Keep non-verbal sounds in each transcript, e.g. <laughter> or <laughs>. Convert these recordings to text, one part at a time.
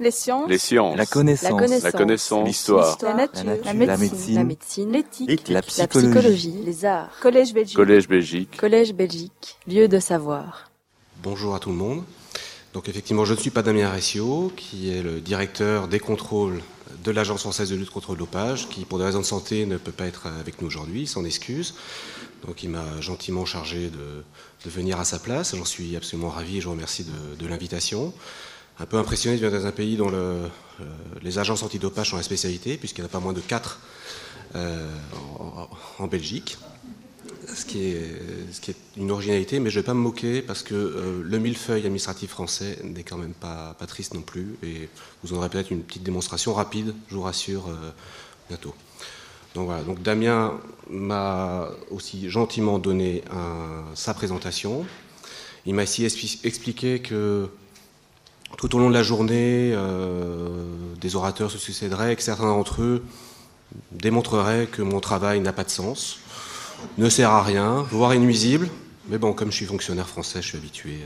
Les sciences. Les sciences. La connaissance. La connaissance. L'histoire. La nature. La La nature. médecine. La médecine. L'éthique. La La psychologie. Les arts. Collège Belgique. Collège Belgique. Collège Belgique. Lieu de savoir. Bonjour à tout le monde. Donc effectivement, je ne suis pas Damien Ressio, qui est le directeur des contrôles de l'Agence française de lutte contre le dopage, qui pour des raisons de santé ne peut pas être avec nous aujourd'hui, s'en excuse. Donc il m'a gentiment chargé de, de venir à sa place. J'en suis absolument ravi et je vous remercie de, de l'invitation. Un peu impressionné de venir dans un pays dont euh, les agences antidopage sont la spécialité, puisqu'il n'y en a pas moins de quatre euh, en, Belgique ce qui, est, une originalité, mais je ne vais pas me moquer parce que euh, le millefeuille administratif français n'est quand même pas, triste non plus. Et vous en aurez peut-être une petite démonstration rapide, je vous rassure, bientôt. Donc voilà, donc Damien m'a aussi gentiment donné sa présentation. Il m'a aussi expliqué que tout au long de la journée, euh, des orateurs se succéderaient et que certains d'entre eux démontreraient que mon travail n'a pas de sens ne sert à rien, voire est nuisible. Mais bon, comme je suis fonctionnaire français, je suis habitué.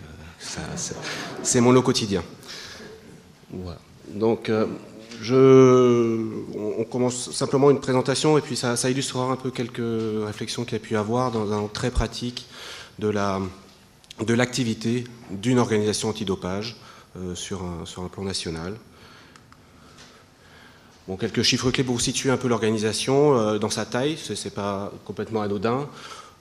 C'est mon lot quotidien. Donc, euh, je, on, commence simplement une présentation et puis ça, illustrera un peu quelques réflexions qu'il y a pu avoir dans un très pratique de l'activité d'une organisation antidopage euh, sur, un, sur un plan national. Bon, quelques chiffres clés pour situer un peu l'organisation euh, dans sa taille, ce n'est pas complètement anodin.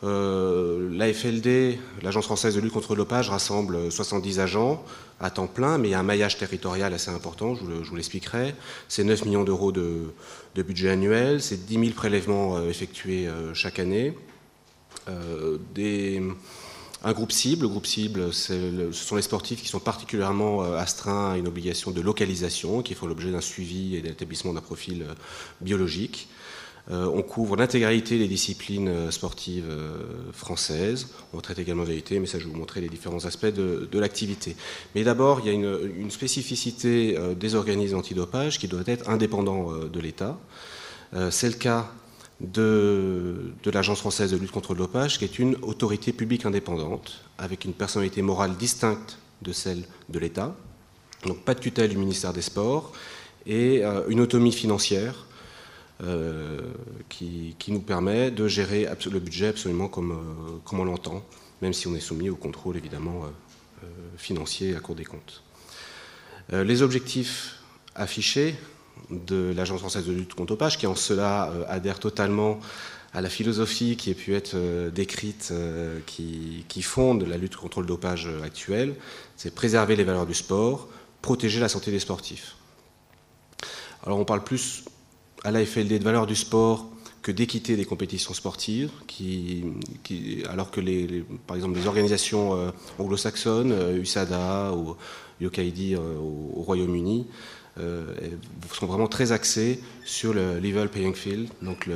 Euh, la FLD, l'Agence française de lutte contre le dopage, rassemble 70 agents à temps plein, mais il y a un maillage territorial assez important, je vous l'expliquerai. C'est 9 millions d'euros de, budget annuel, c'est 10 000 prélèvements euh, effectués euh, chaque année. Euh, des, un groupe cible, le groupe cible, le, ce sont les sportifs qui sont particulièrement astreints à une obligation de localisation, qui font l'objet d'un suivi et d'établissement d'un profil biologique. Euh, on couvre l'intégralité des disciplines euh, sportives euh, françaises. On traite également vérité, mais ça je vais vous montrer les différents aspects de, l'activité. Mais d'abord, il y a une, une spécificité euh, des organismes antidopage qui doit être indépendant euh, de l'État. C'est le cas de, l'Agence française de lutte contre le dopage, qui est une autorité publique indépendante, avec une personnalité morale distincte de celle de l'État. Donc pas de tutelle du ministère des Sports et euh, une autonomie financière euh, qui, nous permet de gérer le budget absolument comme, euh, comme on l'entend, même si on est soumis au contrôle évidemment financier à court des comptes. Les objectifs affichés de l'Agence française de lutte contre dopage, qui en cela euh, adhère totalement à la philosophie qui a pu être euh, décrite, euh, qui, fonde la lutte contre le dopage actuelle, c'est préserver les valeurs du sport, protéger la santé des sportifs. Alors on parle plus à la FLD de valeurs du sport que d'équité des compétitions sportives, qui, alors que par exemple les organisations anglo-saxonnes, USADA ou Yokaidi au, au Royaume-Uni, sont vraiment très axés sur le level playing field, donc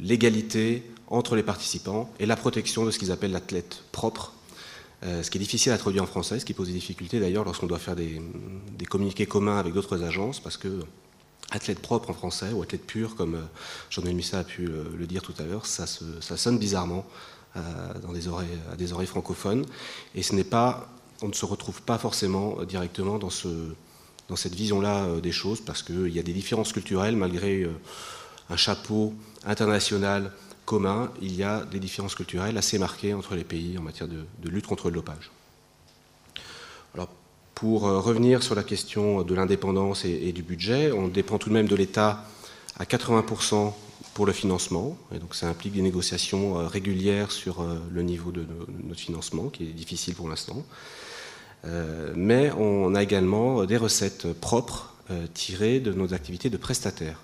l'égalité entre les participants et la protection de ce qu'ils appellent l'athlète propre, euh, ce qui est difficile à traduire en français, ce qui pose des difficultés d'ailleurs lorsqu'on doit faire des, communiqués communs avec d'autres agences, parce que athlète propre en français ou athlète pur, comme euh, Jean-Noël a pu le, dire tout à l'heure, ça, sonne bizarrement euh, dans à des oreilles francophones, et ce n'est pas, on ne se retrouve pas forcément directement dans ce dans cette vision-là euh, des choses, parce qu'il y a des différences culturelles, malgré euh, un chapeau international commun, il y a des différences culturelles assez marquées entre les pays en matière de, lutte contre le dopage. Alors, pour euh, revenir sur la question de l'indépendance et, du budget, on dépend tout de même de l'État à 80% pour le financement, et donc ça implique des négociations régulières sur le niveau de, notre financement, qui est difficile pour l'instant. Euh, mais on a également des recettes propres euh, tirées de nos activités de prestataires.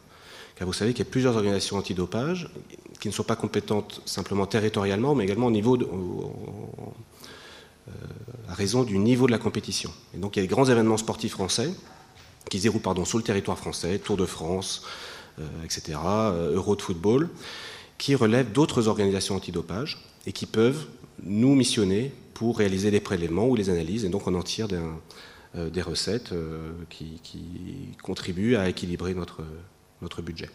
Car vous savez qu'il y a plusieurs organisations antidopage qui ne sont pas compétentes simplement territorialement, mais également au niveau euh, à raison du niveau de la compétition. Et donc il y a des grands événements sportifs français qui se déroulent pardon, sur le territoire français, Tour de France, euh, etc., Euro de football, qui relèvent d'autres organisations antidopage et qui peuvent nous missionner pour réaliser les prélèvements ou les analyses, et donc on en tire des, euh, recettes euh, qui, contribuent à équilibrer notre, budget.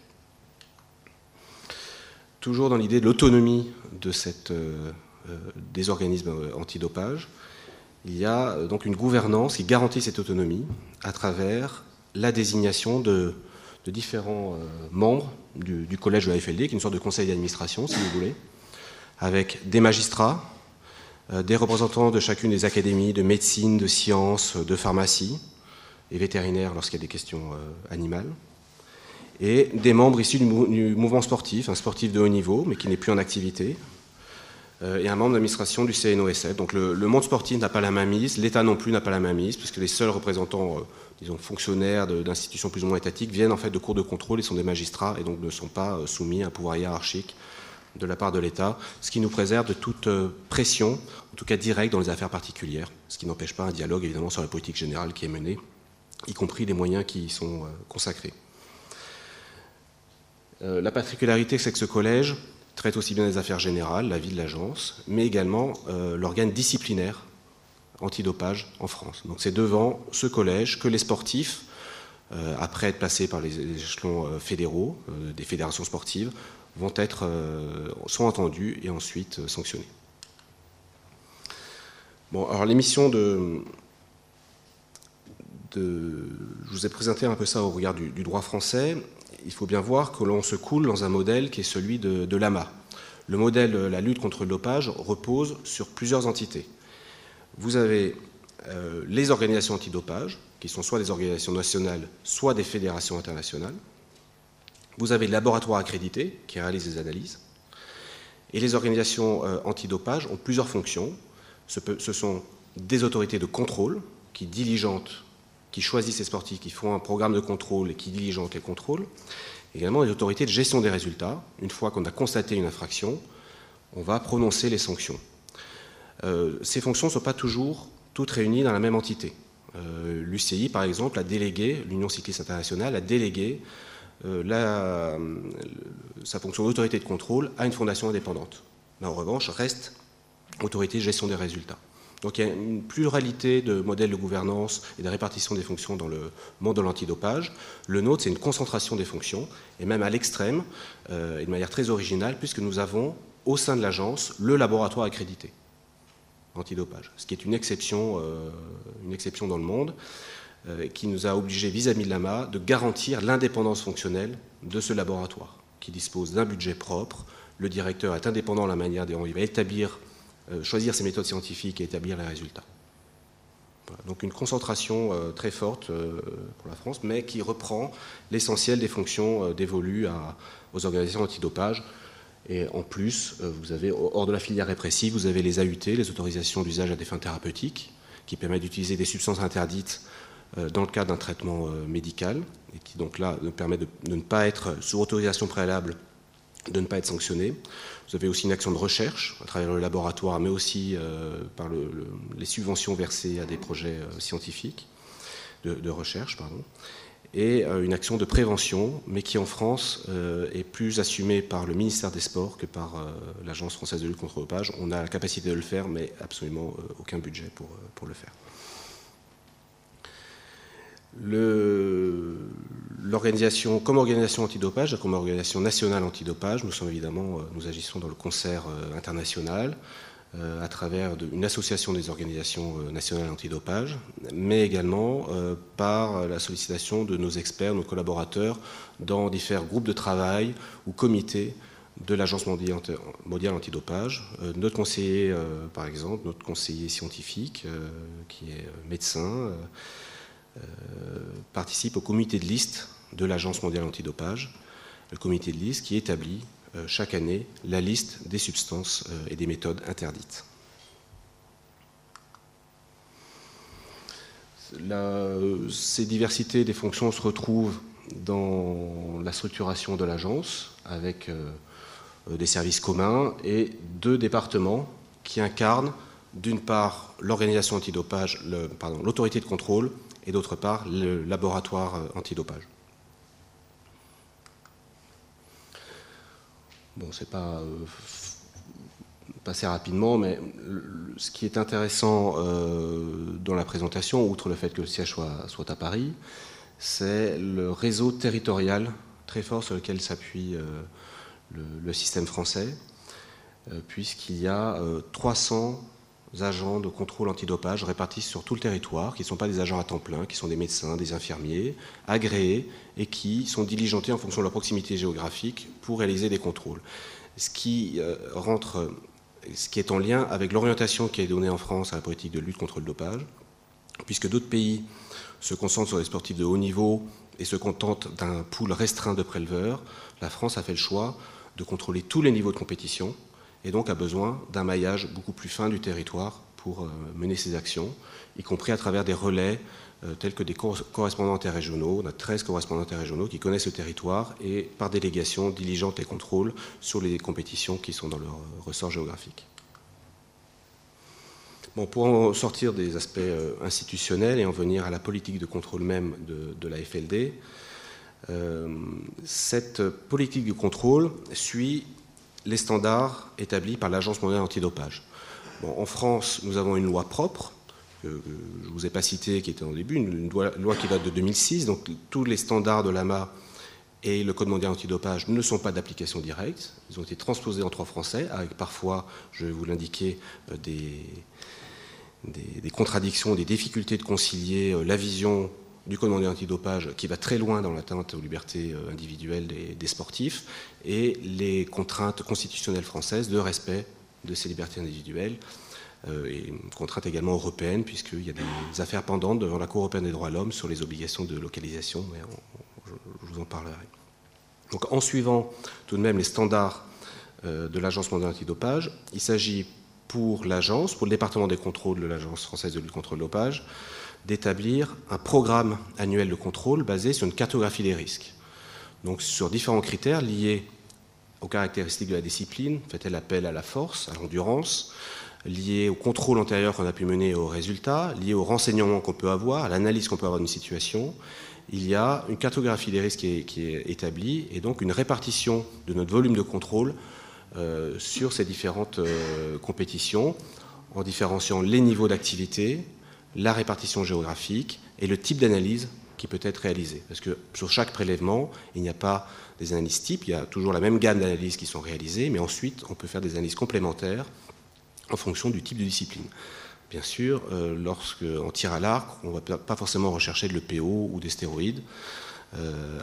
Toujours dans l'idée de l'autonomie de euh, des organismes antidopage, il y a donc une gouvernance qui garantit cette autonomie à travers la désignation de, différents membres du, collège de la FLD, qui est une sorte de conseil d'administration, si vous voulez, avec des magistrats, des représentants de chacune des académies de médecine, de sciences, de pharmacie et vétérinaires lorsqu'il y a des questions animales, et des membres issus du, mouvement sportif, un sportif de haut niveau, mais qui n'est plus en activité, euh, et un membre d'administration du CNOSF. Donc le, monde sportif n'a pas la main mise, l'État non plus n'a pas la main mise, puisque les seuls représentants, euh, disons, fonctionnaires d'institutions plus ou moins étatiques viennent en fait de cours de contrôle et sont des magistrats, et donc ne sont pas euh, soumis à un pouvoir hiérarchique de la part de l'État, ce qui nous préserve de toute pression, en tout cas directe, dans les affaires particulières, ce qui n'empêche pas un dialogue évidemment sur la politique générale qui est menée, y compris les moyens qui y sont consacrés. Euh, la particularité, c'est que ce collège traite aussi bien des affaires générales, la vie de l'agence, mais également euh, l'organe disciplinaire antidopage en France. Donc c'est devant ce collège que les sportifs, euh, après être passés par les, échelons fédéraux, des fédérations sportives, vont être, sont entendus et ensuite sanctionnés. Bon, alors l'émission de, Je vous ai présenté un peu ça au regard du droit français il faut bien voir que l'on se coule dans un modèle qui est celui de, l'AMA. Le modèle, la lutte contre le dopage, repose sur plusieurs entités. Vous avez euh, les organisations antidopage, qui sont soit des organisations nationales, soit des fédérations internationales. Vous avez le laboratoire accrédité, qui réalise des analyses. Et les organisations euh, antidopage ont plusieurs fonctions. Ce, sont des autorités de contrôle qui diligentent qui choisissent ces sportifs, qui font un programme de contrôle et qui diligentent les contrôles. Également les autorités de gestion des résultats. Une fois qu'on a constaté une infraction, on va prononcer les sanctions. Euh, ces fonctions ne sont pas toujours toutes réunies dans la même entité. Euh, L'UCI, par exemple, a délégué, l'Union cycliste internationale a délégué euh, sa fonction d'autorité de contrôle à une fondation indépendante. En revanche, reste autorité de gestion des résultats. Donc il y a une pluralité de modèles de gouvernance et de répartition des fonctions dans le monde de l'antidopage. Le nôtre, c'est une concentration des fonctions, et même à l'extrême, euh, et de manière très originale, puisque nous avons au sein de l'agence le laboratoire accrédité antidopage, ce qui est une exception, euh, une exception dans le monde, euh, qui nous a obligés vis-à-vis de l'AMA de garantir l'indépendance fonctionnelle de ce laboratoire, qui dispose d'un budget propre. Le directeur est indépendant de la manière dont il va établir euh, choisir ses méthodes scientifiques et établir les résultats. Donc une concentration euh, très forte euh, pour la France, mais qui reprend l'essentiel des fonctions dévolues aux organisations antidopage. Et en plus, vous avez, hors de la filière répressive, vous avez les AUT, les autorisations d'usage à des fins thérapeutiques, qui permettent d'utiliser des substances interdites dans le cadre d'un traitement médical, et qui donc là permettent de, ne pas être sous autorisation préalable de ne pas être sanctionné. Vous avez aussi une action de recherche à travers le laboratoire, mais aussi euh, par les subventions versées à des projets euh, scientifiques, de, recherche, pardon, et euh, une action de prévention, mais qui en France est plus assumée par le ministère des Sports que par l'Agence française de lutte contre le dopage. On a la capacité de le faire, mais absolument aucun budget pour, pour le faire. L'organisation, comme organisation antidopage, comme organisation nationale antidopage, nous sommes évidemment, euh, nous agissons dans le concert euh, international euh, à travers une association des organisations nationales antidopage, mais également par la sollicitation de nos experts, nos collaborateurs dans différents groupes de travail ou comités de l'Agence mondiale antidopage. notre conseiller, par exemple, notre conseiller scientifique, qui est médecin, participe au comité de liste de l'Agence mondiale antidopage, le comité de liste qui établit euh, chaque année la liste des substances euh, et des méthodes interdites. ces diversités des fonctions se retrouvent dans la structuration de l'agence avec des services communs et deux départements qui incarnent d'une part l'organisation antidopage, l'autorité de contrôle et d'autre part le laboratoire euh, antidopage. Bon, c'est pas euh, passer rapidement, mais ce qui est intéressant euh, dans la présentation, outre le fait que le siège soit, soit à Paris, c'est le réseau territorial très fort sur lequel s'appuie le, système français, puisqu'il y a 300 agents de contrôle antidopage répartis sur tout le territoire, qui ne sont pas des agents à temps plein, qui sont des médecins, des infirmiers, agréés et qui sont diligentés en fonction de leur proximité géographique pour réaliser des contrôles. Ce qui euh, ce qui est en lien avec l'orientation qui est donnée en France à la politique de lutte contre le dopage, puisque d'autres pays se concentrent sur les sportifs de haut niveau et se contentent d'un pool restreint de préleveurs, la France a fait le choix de contrôler tous les niveaux de compétition et donc a besoin d'un maillage beaucoup plus fin du territoire pour euh, mener ses actions, y compris à travers des relais euh, tels que des correspondants interrégionaux. On a 13 correspondants interrégionaux qui connaissent le territoire et par délégation diligentent les contrôles sur les compétitions qui sont dans leur euh, ressort géographique. Pour en sortir des aspects institutionnels et en venir à la politique de contrôle même de, la FLD, cette politique de contrôle suit les standards établis par l'Agence mondiale antidopage. en France, nous avons une loi propre, que je ne vous ai pas citée, qui était au début, une loi, qui date de 2006. Donc tous les standards de l'AMA et le Code mondial antidopage ne sont pas d'application directe. Ils ont été transposés en droit français, avec parfois, je vais vous l'indiquer, euh, des, des, contradictions, des difficultés de concilier euh, la vision du Code mondial antidopage qui va très loin dans l'atteinte aux libertés euh, individuelles des, sportifs et les contraintes constitutionnelles françaises de respect de ces libertés individuelles euh, et contraintes également européennes puisqu'il y a des affaires pendantes devant la Cour européenne des droits de l'homme sur les obligations de localisation, mais je, vous en parlerai. Donc en suivant tout de même les standards euh, de l'Agence mondiale antidopage, il s'agit pour l'agence, pour le département des contrôles de l'Agence française de lutte contre le dopage, d'établir un programme annuel de contrôle basé sur une cartographie des risques. Donc sur différents critères liés aux caractéristiques de la discipline, fait-elle appel à la force, à l'endurance, liés au contrôle antérieur qu'on a pu mener aux résultats, liés aux renseignements qu'on peut avoir, à l'analyse qu'on peut avoir d'une situation. Il y a une cartographie des risques qui est, établie et donc une répartition de notre volume de contrôle euh, sur ces différentes euh, compétitions en différenciant les niveaux d'activité, la répartition géographique et le type d'analyse qui peut être réalisé. Parce que sur chaque prélèvement, il n'y a pas des analyses types, il y a toujours la même gamme d'analyses qui sont réalisées, mais ensuite on peut faire des analyses complémentaires en fonction du type de discipline. Bien sûr, euh, lorsqu'on tire à l'arc, on ne va pas forcément rechercher de l'EPO ou des stéroïdes,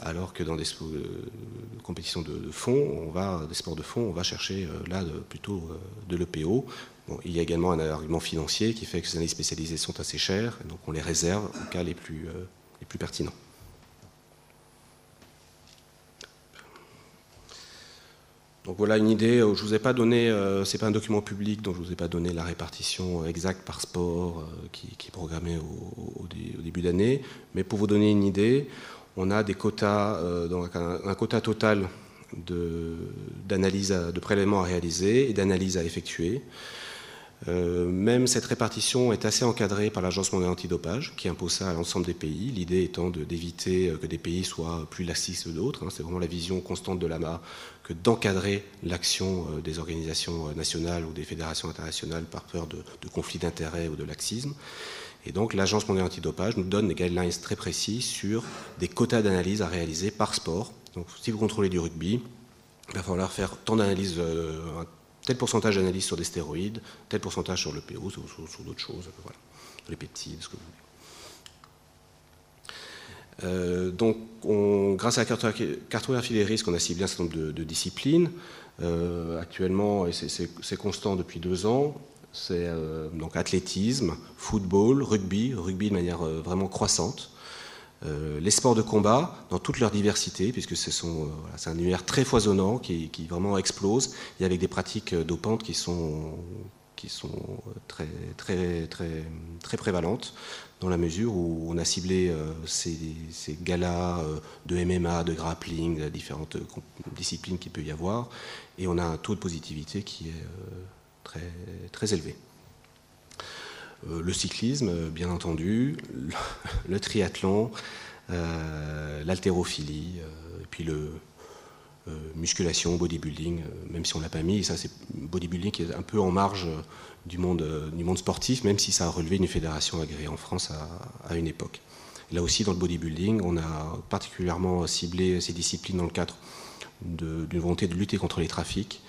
alors que dans des euh, compétitions de, fond, on va, des sports de fond, on va chercher là plutôt de l'EPO il y a également un argument financier qui fait que ces analyses spécialisées sont assez chères, donc on les réserve aux cas les plus, euh, les plus pertinents. Donc voilà une idée, euh, je ne vous ai pas donné, euh, ce n'est pas un document public, donc je ne vous ai pas donné la répartition exacte par sport qui, est programmée au, début d'année, mais pour vous donner une idée, on a des quotas, donc un, quota total d'analyse, de, prélèvements à réaliser et d'analyses à effectuer. Euh, même cette répartition est assez encadrée par l'Agence mondiale antidopage, qui impose ça à l'ensemble des pays, l'idée étant d'éviter euh, que des pays soient plus laxistes que d'autres. Hein. C'est vraiment la vision constante de l'AMA que d'encadrer l'action euh, des organisations nationales ou des fédérations internationales par peur de, conflits d'intérêts ou de laxisme. Et donc l'Agence mondiale antidopage nous donne des guidelines très précis sur des quotas d'analyse à réaliser par sport. Donc si vous contrôlez du rugby, il va falloir faire tant d'analyses tel pourcentage d'analyse sur des stéroïdes, tel pourcentage sur le PO, sur, d'autres choses, voilà, les peptides, ce que vous voulez. Euh, donc, grâce à la cartographie des risques, on a ciblé un certain nombre de, disciplines. Euh, actuellement, et c'est constant depuis deux ans, c'est euh, donc athlétisme, football, rugby, rugby de manière vraiment croissante. Euh, les sports de combat dans toute leur diversité, puisque c'est euh, un univers très foisonnant qui, vraiment explose, et avec des pratiques euh, dopantes qui sont, qui sont très, très, très, très prévalentes, dans la mesure où on a ciblé ces, galas de MMA, de grappling, de différentes disciplines qu'il peut y avoir, et on a un taux de positivité qui est très, très. Euh, le cyclisme, euh, bien entendu, <laughs> le, triathlon, euh, l'haltérophilie, et puis le musculation, bodybuilding, même si on ne l'a pas mis, ça c'est bodybuilding qui est un peu en marge du monde, du monde sportif, même si ça a relevé une fédération agréée en France à, une époque. Là aussi, dans le bodybuilding, on a particulièrement ciblé ces disciplines dans le cadre d'une volonté de lutter contre les trafics,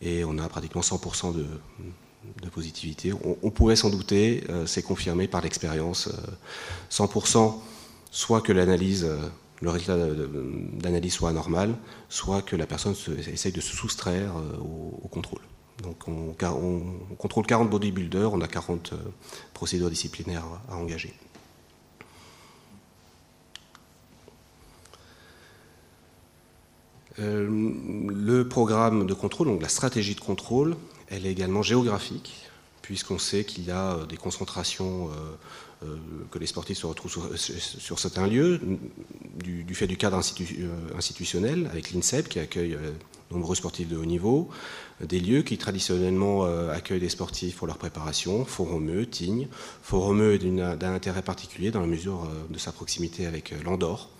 et on a pratiquement 100% de, positivité. On, pouvait s'en douter, c'est confirmé par l'expérience. 100%, soit que l'analyse, le résultat d'analyse soit anormal, soit que la personne essaye de se soustraire au, contrôle. Donc on, on, contrôle 40 bodybuilders, on a 40 procédures disciplinaires à engager. Euh, le programme de contrôle, donc la stratégie de contrôle, elle est également géographique, puisqu'on sait qu'il y a euh, des concentrations, euh, que les sportifs se retrouvent sur, certains lieux, du, fait du cadre institutionnel, avec l'INSEP qui accueille nombreux sportifs de haut niveau, des lieux qui traditionnellement accueillent des sportifs pour leur préparation, Foromeux, Tignes. Foromeux est d'un intérêt particulier dans la mesure de sa proximité avec l'Andorre.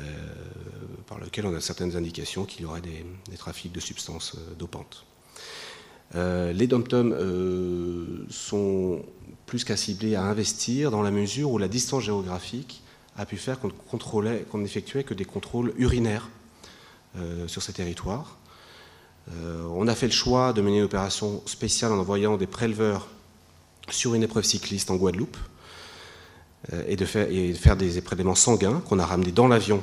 Euh, par lequel on a certaines indications qu'il y aurait des, trafics de substances euh, dopantes. Euh, les dom sont plus qu'à cibler à investir dans la mesure où la distance géographique a pu faire qu'on contrôlait, qu'on n'effectuait que des contrôles urinaires sur ces territoires. on a fait le choix de mener une opération spéciale en envoyant des préleveurs sur une épreuve cycliste en Guadeloupe, euh, et de, faire, des prélèvements sanguins qu'on a ramenés dans l'avion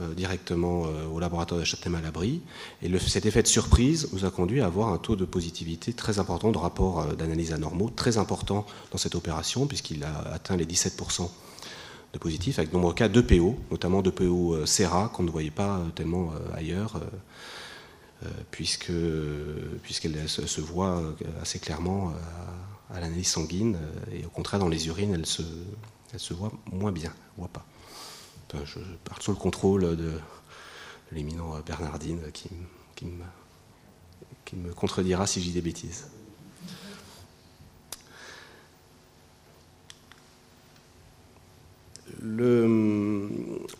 euh, directement euh, au laboratoire de Châtenay-Malabry. Et cet effet de surprise nous a conduit à avoir un taux de positivité très important, de rapport d'analyse anormaux très important dans cette opération, puisqu'il a atteint les 17% de positifs, avec de nombreux cas d'EPO, notamment d'EPO SERA, qu'on ne voyait pas tellement ailleurs, puisque, puisqu'elle se, voit assez clairement à, l'analyse sanguine, et au contraire, dans les urines, elle se, elle se voit moins bien, voit pas. je parle sous le contrôle de, l'éminent Bernardine qui, me, contredira si j'y des bêtises.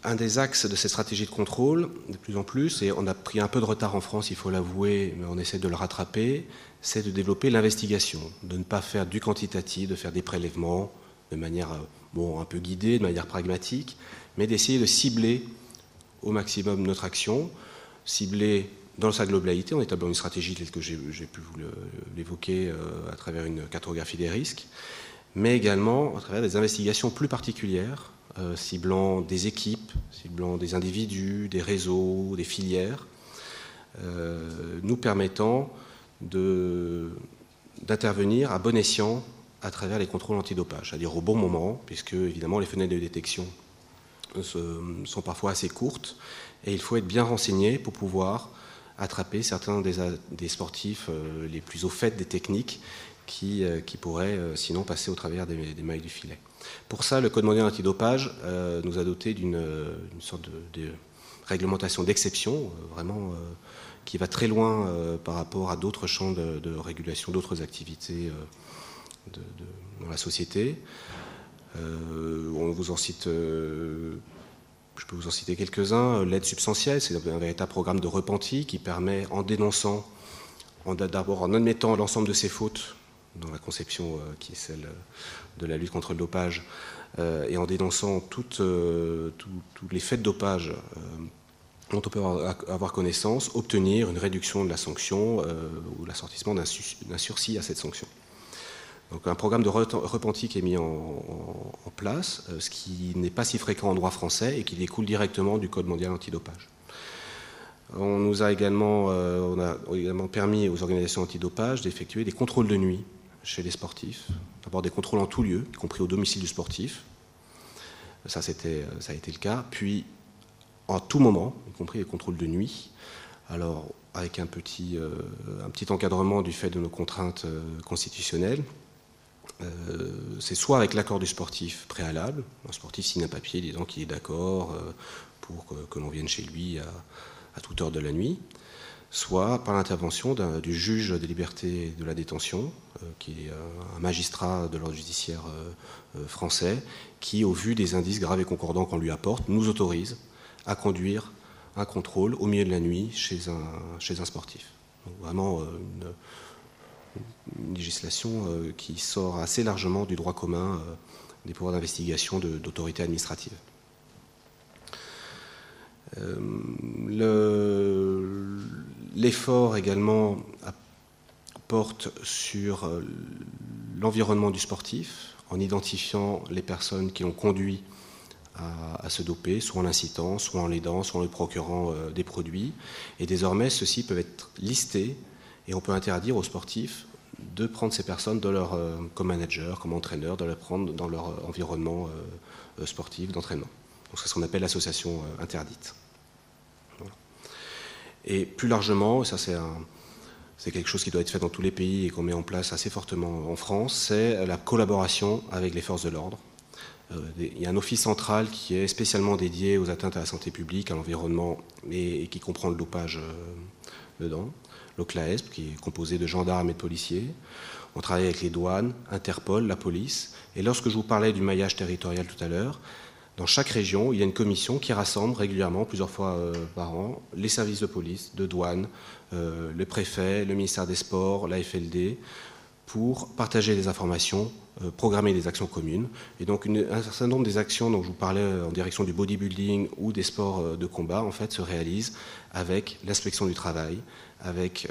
un des axes de cette stratégie de contrôle, de plus en plus, et on a pris un peu de retard en France, il faut l'avouer, mais on essaie de le rattraper, c'est de développer l'investigation, de ne pas faire du quantitatif, de faire des prélèvements de manière bon, un peu guidé, de manière pragmatique, mais d'essayer de cibler au maximum notre action, cibler dans sa globalité en établant une stratégie telle que j'ai pu vous l'évoquer euh, à travers une cartographie des risques, mais également à travers des investigations plus particulières, euh, ciblant des équipes, ciblant des individus, des réseaux, des filières, euh, nous permettant d'intervenir à bon escient à travers les contrôles antidopage, c'est-à-dire au bon moment, puisque évidemment les fenêtres de détection sont parfois assez courtes, et il faut être bien renseigné pour pouvoir attraper certains des, sportifs euh, les plus au fait des techniques qui, euh, qui pourraient euh, sinon passer au travers des, mailles du filet. Pour ça, le Code mondial antidopage nous a doté d'une sorte de, réglementation d'exception, vraiment qui va très loin par rapport à d'autres champs de régulation, d'autres activités dans la société. Euh, on vous en cite, euh, je peux vous en citer quelques-uns. L'aide substantielle, c'est un véritable programme de repenti qui permet, en dénonçant, d'abord en admettant l'ensemble de ses fautes dans la conception euh, qui est celle de la lutte contre le dopage, et en dénonçant toutes, tous les faits de dopage dont on peut avoir connaissance, obtenir une réduction de la sanction ou l'assortissement d'un sursis à cette sanction. Donc un programme de repenti qui est mis en, place, euh, ce qui n'est pas si fréquent en droit français et qui découle directement du Code mondial antidopage. On nous a également, euh, a également permis aux organisations antidopage d'effectuer des contrôles de nuit chez les sportifs. D'abord des contrôles en tout lieu, y compris au domicile du sportif. Ça, ça a été le cas. Puis en tout moment, y compris les contrôles de nuit. Alors avec un petit, euh, encadrement du fait de nos contraintes constitutionnelles, euh, c'est soit avec l'accord du sportif préalable, un sportif signe un papier disant qu'il est d'accord euh, pour que, l'on vienne chez lui à, toute heure de la nuit, soit par l'intervention du juge des libertés de la détention, euh, qui est un magistrat de l'ordre judiciaire français, qui, au vu des indices graves et concordants qu'on lui apporte, nous autorise à conduire un contrôle au milieu de la nuit chez un, chez un sportif. Donc vraiment une, une législation euh, qui sort assez largement du droit commun euh, des pouvoirs d'investigation d'autorités administratives. Euh, l'effort également porte sur l'environnement du sportif, en identifiant les personnes qui ont conduit à, se doper, soit en l'incitant, soit en l'aidant, soit en le procurant des produits. Et désormais, ceux-ci peuvent être listés et on peut interdire aux sportifs de prendre ces personnes leur, comme manager, comme entraîneur, de les prendre dans leur environnement sportif d'entraînement. c'est ce qu'on appelle l'association interdite. Et plus largement, ça c'est quelque chose qui doit être fait dans tous les pays et qu'on met en place assez fortement en France, c'est la collaboration avec les forces de l'ordre. Euh, il y a un office central qui est spécialement dédié aux atteintes à la santé publique, à l'environnement, et, qui comprend le dopage euh, dedans. L'OCLAESP, qui est composé de gendarmes et de policiers. On travaille avec les douanes, Interpol, la police. Et lorsque je vous parlais du maillage territorial tout à l'heure, dans chaque région, il y a une commission qui rassemble régulièrement, plusieurs fois euh, par an, les services de police, de douane, euh, le préfet, le ministère des Sports, la FLD, pour partager des informations, euh, programmer des actions communes. Et donc un certain nombre des actions dont je vous parlais en direction du bodybuilding ou des sports de combat, en fait, se réalisent avec l'inspection du travail, avec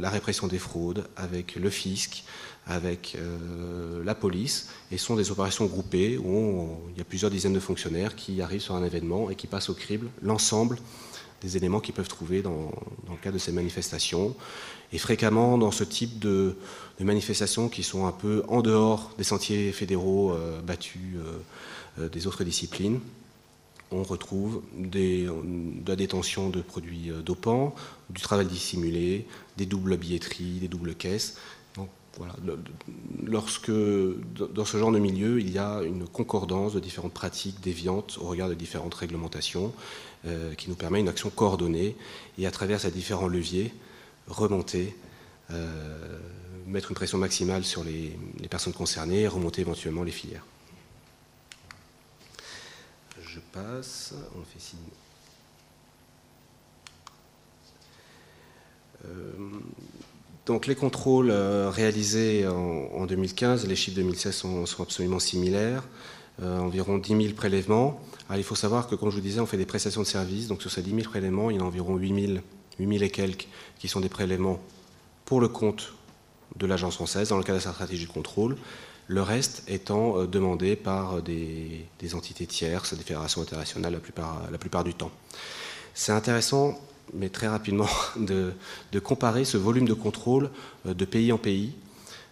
la répression des fraudes, avec le fisc, avec euh, la police et sont des opérations groupées où il y a plusieurs dizaines de fonctionnaires qui arrivent sur un événement et qui passent au crible l'ensemble des éléments qu'ils peuvent trouver dans, le cadre de ces manifestations. Et fréquemment, dans ce type de, manifestations qui sont un peu en dehors des sentiers fédéraux euh, battus euh, des autres disciplines, on retrouve de la détention de produits dopants, du travail dissimulé, des doubles billetteries, des doubles caisses, voilà, lorsque dans ce genre de milieu, il y a une concordance de différentes pratiques déviantes au regard de différentes réglementations euh, qui nous permet une action coordonnée et à travers ces différents leviers, remonter, euh, mettre une pression maximale sur les, personnes concernées et remonter éventuellement les filières. Je passe, on fait signe. Euh, donc les contrôles euh, réalisés en, 2015, les chiffres 2016 sont, absolument similaires, euh, environ 10 000 prélèvements. il faut savoir que, comme je vous disais, on fait des prestations de services, donc sur ces 10 000 prélèvements, il y en a environ 8 000, 8 et quelques qui sont des prélèvements pour le compte de l'agence française dans le cadre de sa stratégie de contrôle, le reste étant euh, demandé par des, entités tierces, des fédérations internationales la plupart, du temps. C'est intéressant mais très rapidement, <laughs> de, comparer ce volume de contrôle euh, de pays en pays.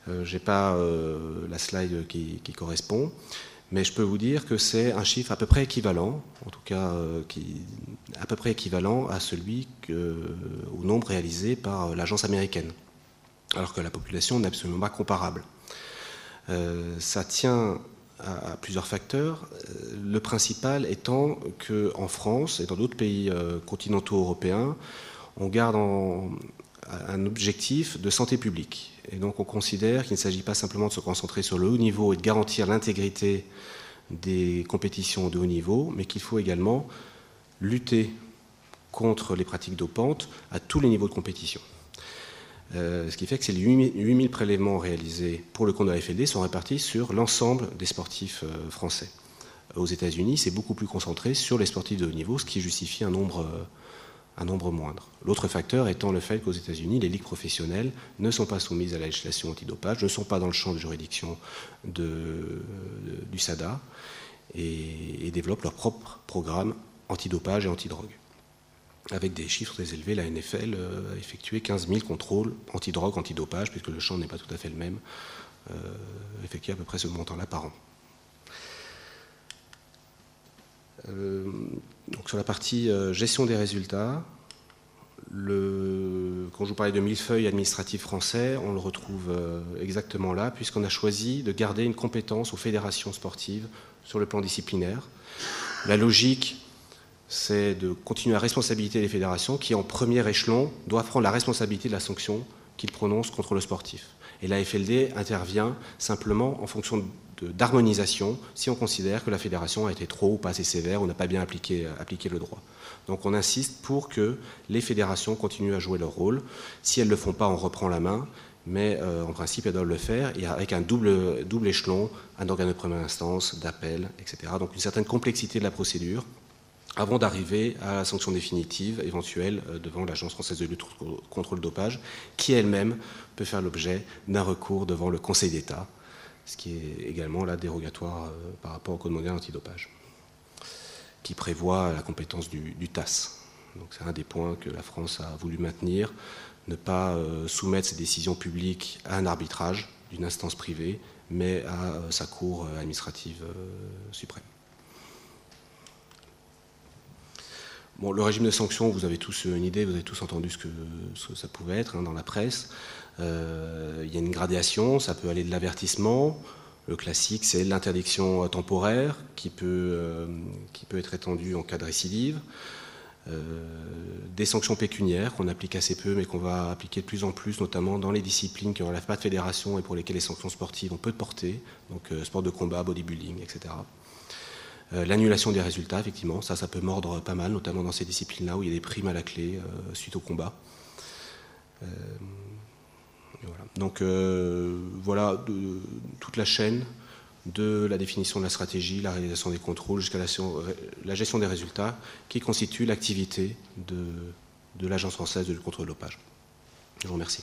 Euh, je n'ai pas euh, la slide qui, correspond, mais je peux vous dire que c'est un chiffre à peu près équivalent, en tout cas à peu près équivalent à celui au nombre réalisé par l'agence américaine, alors que la population n'est absolument pas comparable. Ça tient à, plusieurs facteurs. Euh, le principal étant qu'en France et dans d'autres pays euh, continentaux européens, on garde un objectif de santé publique. Et donc on considère qu'il ne s'agit pas simplement de se concentrer sur le haut niveau et de garantir l'intégrité des compétitions de haut niveau, mais qu'il faut également lutter contre les pratiques dopantes à tous les niveaux de compétition. Euh, ce qui fait que ces 8000 prélèvements réalisés pour le compte de la FLD sont répartis sur l'ensemble des sportifs euh, français. Aux États-Unis, c'est beaucoup plus concentré sur les sportifs de haut niveau, ce qui justifie un nombre, euh, moindre. L'autre facteur étant le fait qu'aux États-Unis, les ligues professionnelles ne sont pas soumises à la législation antidopage, ne sont pas dans le champ de juridiction du SADA et, et développent leur propre programme antidopage et antidrogue avec des chiffres très élevés, la NFL euh, a effectué 15 000 contrôles anti-drogue, anti-dopage, puisque le champ n'est pas tout à fait le même, euh, effectué à peu près ce montant-là par an. Euh, donc sur la partie gestion des résultats, quand je vous parlais de millefeuille administratif français, on le retrouve exactement là, puisqu'on a choisi de garder une compétence aux fédérations sportives sur le plan disciplinaire. La logique c'est de continuer à responsabiliser les fédérations qui, en premier échelon, doivent prendre la responsabilité de la sanction qu'ils prononcent contre le sportif. Et la FLD intervient simplement en fonction d'harmonisation si on considère que la fédération a été trop ou pas assez sévère ou n'a pas bien appliqué, le droit. Donc on insiste pour que les fédérations continuent à jouer leur rôle. Si elles ne le font pas, on reprend la main, mais euh, en principe, elles doivent le faire, et avec un double, double échelon, un organe de première instance, d'appel, etc. Donc une certaine complexité de la procédure, avant d'arriver à la sanction définitive éventuelle devant l'Agence française de lutte contre le dopage, qui elle-même peut faire l'objet d'un recours devant le Conseil d'État, ce qui est également là dérogatoire par rapport au Code mondial antidopage, qui prévoit la compétence du, du TAS. Donc c'est un des points que la France a voulu maintenir, ne pas soumettre ses décisions publiques à un arbitrage d'une instance privée, mais à sa cour administrative suprême. Bon, le régime de sanctions, vous avez tous une idée, vous avez tous entendu ce que, ça pouvait être hein, dans la presse. Euh, il y a une gradation, ça peut aller de l'avertissement. Le classique, c'est l'interdiction temporaire qui peut, euh, qui peut être étendue en cas de récidive. Euh, des sanctions pécuniaires qu'on applique assez peu, mais qu'on va appliquer de plus en plus, notamment dans les disciplines qui ne relèvent pas de fédération et pour lesquelles les sanctions sportives ont peu de portée, donc sport de combat, bodybuilding, etc. Euh, l'annulation des résultats, effectivement, ça, ça peut mordre pas mal, notamment dans ces disciplines-là où il y a des primes à la clé euh, suite au combat. Euh, Donc voilà toute la chaîne de la définition de la stratégie, la réalisation des contrôles jusqu'à la, gestion des résultats qui constitue l'activité de, l'Agence française de lutte contre le. Je vous remercie.